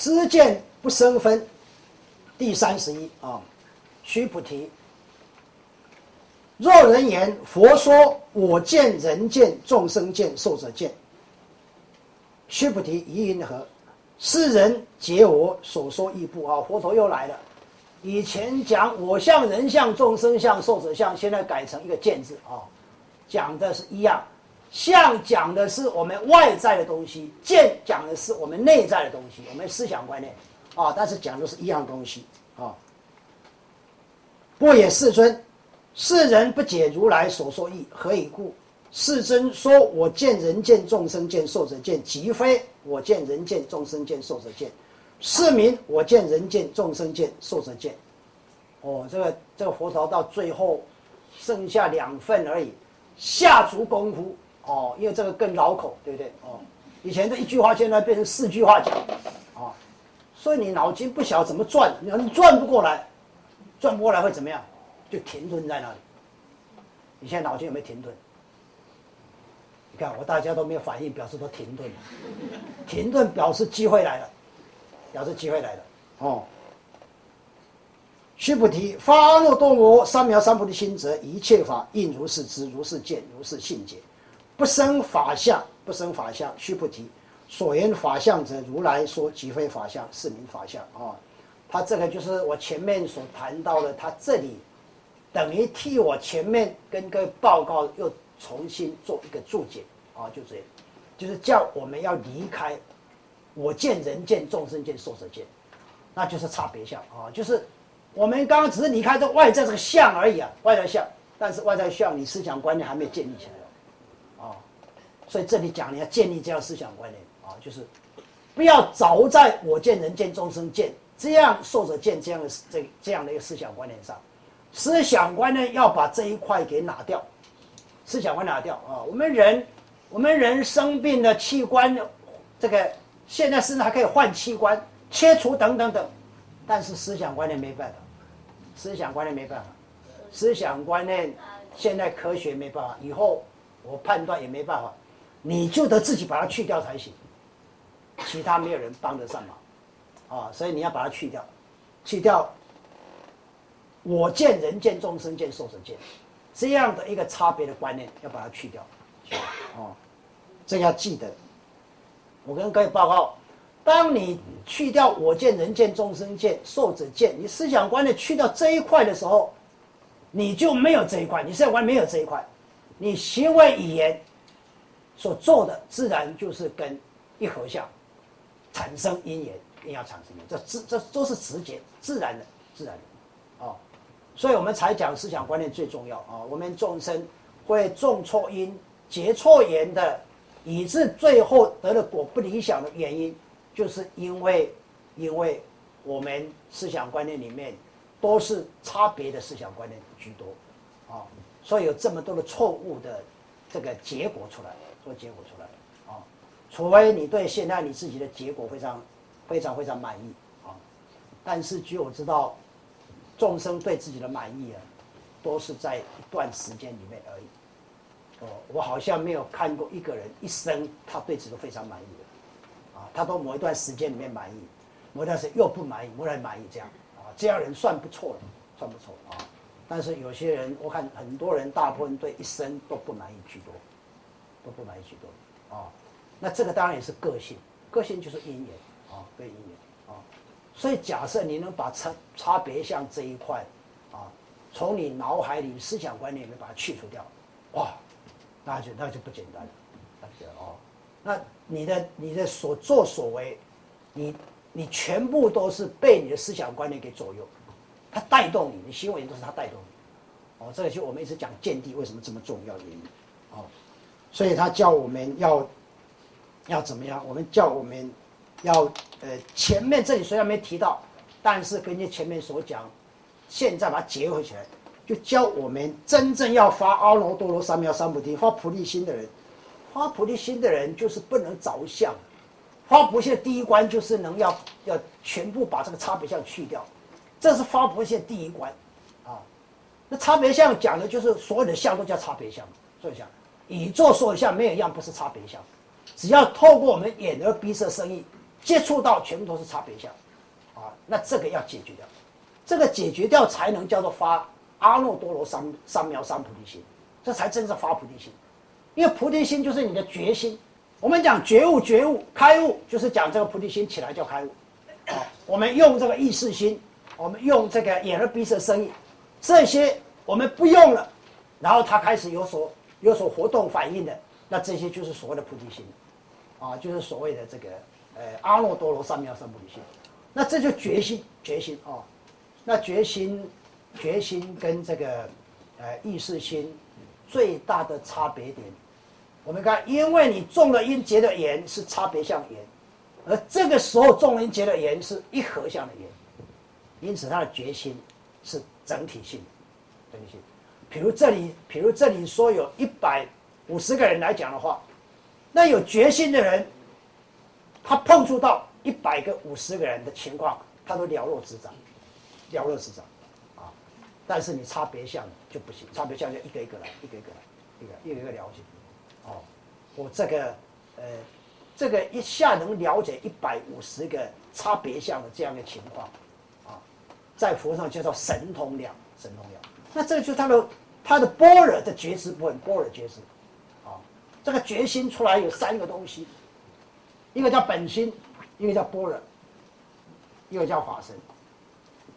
知见不生分，第三十一啊，须菩提，若人言佛说我见人见众生见受者见，须菩提疑云何？世人解我所说亦不啊！佛陀又来了。以前讲我相、人相、众生相、寿者相，现在改成一个见字啊，讲的是一样。相讲的是我们外在的东西，见讲的是我们内在的东西，我们思想观念啊，但是讲的是一样东西啊。不也世尊，世人不解如来所说义，何以故？世尊说：“我见人见众生见寿者见，即非我见人见众生见寿者见。是名我见人见众生见寿者见。”哦，这个这个佛陀到最后剩下两份而已，下足功夫哦，因为这个更绕口，对不对？哦，以前的一句话现在变成四句话讲，啊，所以你脑筋不晓怎么转，你转不过来，转不过来会怎么样？就停顿在那里。你现在脑筋有没有停顿？你看我大家都没有反应，表示都停顿了。停顿表示机会来了，表示机会来了。哦，须菩提，发若多罗三藐三菩提心者，一切法应如是知，如是见，如是信解，不生法相，不生法相。须菩提，所言法相者，如来说即非法相，是名法相。啊，他这个就是我前面所谈到的，他这里等于替我前面跟各位报告又。重新做一个注解啊，就这样，就是叫我们要离开我见人见众生见寿者见，那就是差别相啊，就是我们刚刚只是离开这外在这个相而已啊，外在相，但是外在相你思想观念还没有建立起来，所以这里讲你要建立这样思想观念啊，就是不要着在我见人见众生见这样受者见这样的这这样的一个思想观念上，思想观念要把这一块给拿掉。思想观拿掉啊！我们人，我们人生病的器官，这个现在甚至还可以换器官、切除等等等，但是思想观念没办法，思想观念没办法，思想观念现在科学没办法，以后我判断也没办法，你就得自己把它去掉才行，其他没有人帮得上忙啊！所以你要把它去掉，去掉，我见人见众生见寿者见。这样的一个差别的观念要把它去掉，哦，这要记得。我跟各位报告，当你去掉我见人见众生见寿者见，你思想观念去掉这一块的时候，你就没有这一块，你思想观念没有这一块，你行为语言所做的自然就是跟一合相产生因缘，因要产生因，这这这都是直接自然的，自然的，哦。所以我们才讲思想观念最重要啊！我们众生会种错因、结错缘的，以致最后得了果不理想的原因，就是因为，因为我们思想观念里面都是差别的思想观念居多，啊，所以有这么多的错误的这个结果出来，做结果出来啊，除非你对现在你自己的结果非常、非常、非常满意啊，但是据我知道。众生对自己的满意啊，都是在一段时间里面而已。哦，我好像没有看过一个人一生他对此都非常满意的，啊，他都某一段时间里面满意，某一段时间又不满意，某段满意这样，啊，这样人算不错了，算不错啊。但是有些人，我看很多人大部分对一生都不满意居多，都不满意居多，啊，那这个当然也是个性，个性就是因缘，啊，对因缘啊。所以，假设你能把差差别相这一块，啊，从你脑海里思想观念里面把它去除掉，哇，那就那就不简单了，那就哦，那你的你的所作所为，你你全部都是被你的思想观念给左右，它带动你，你行为都是它带动你，哦，这个就我们一直讲见地为什么这么重要的原因，哦，所以他叫我们要要怎么样？我们叫我们。要呃，前面这里虽然没提到，但是根据前面所讲，现在把它结合起来，就教我们真正要发阿耨多罗三藐三菩提、发菩提心的人，发菩提心的人就是不能着相，发菩提的第一关就是能要要全部把这个差别相去掉，这是发菩提心第一关，啊，那差别相讲的就是所有的相都叫差别相，所以讲宇宙所有相没有一样不是差别相，只要透过我们眼耳鼻舌身意。接触到全部都是差别相，啊，那这个要解决掉，这个解决掉才能叫做发阿耨多罗三三藐三菩提心，这才真正发菩提心，因为菩提心就是你的决心。我们讲觉悟、觉悟、开悟，就是讲这个菩提心起来叫开悟。啊，我们用这个意识心，我们用这个眼耳鼻舌身意，这些我们不用了，然后它开始有所有所活动反应的，那这些就是所谓的菩提心，啊，就是所谓的这个呃阿耨多罗三藐三菩提心。那这就决心，决心啊，那决心，决心跟这个呃意识心最大的差别点。我们看，因为你种了因结的缘是差别相缘，而这个时候种因结的缘是一合相的缘，因此他的决心是整体性的，整体性。比如这里，比如这里说有一百五十个人来讲的话，那有决心的人，他碰触到一百个、五十个人的情况，他都了若指掌，了若指掌，啊！但是你差别项就不行，差别项就一个一个来，一个一个来，一个一个一个了解。哦，我这个，呃，这个一下能了解一百五十个差别项的这样的情况，在佛上叫做神通量，神通量。那这就是他的他的般若的觉知部分，般若觉知，啊，这个决心出来有三个东西，一个叫本心，一个叫般若，一个叫法身。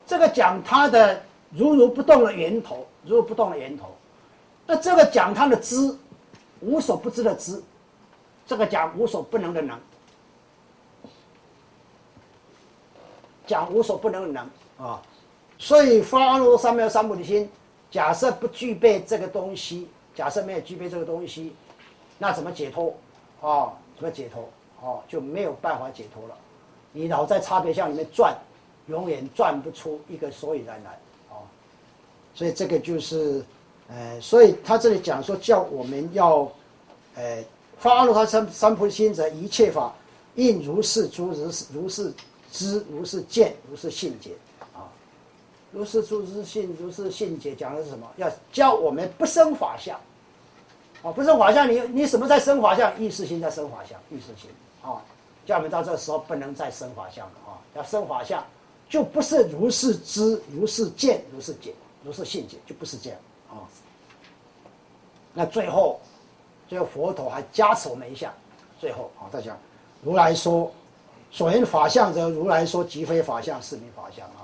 这个讲它的如如不动的源头，如如不动的源头。那这个讲它的知。无所不知的知，这个讲无所不能的能，讲无所不能的能啊，所以发阿耨三藐三菩提心，假设不具备这个东西，假设没有具备这个东西，那怎么解脱啊？怎么解脱啊？就没有办法解脱了。你老在差别相里面转，永远转不出一个所以然来啊。所以这个就是。呃，所以他这里讲说，叫我们要，呃，发阿耨多三三菩提心者，一切法应如是诸如是如是知，如是见，如是信解，如是诸如是信，如是信解，讲的是什么？要教我们不生法相，啊，不生法相，你你什么在生法相？意识心在生法相，意识心，啊，叫我们到这时候不能再生法相了，啊，要生法相，就不是如是知，如是见，如是解，如是信解，就不是这样。啊，那最后，最后佛陀还加持我们一下。最后啊，再讲，如来说，所言法相者，如来说即非法相，是名法相啊。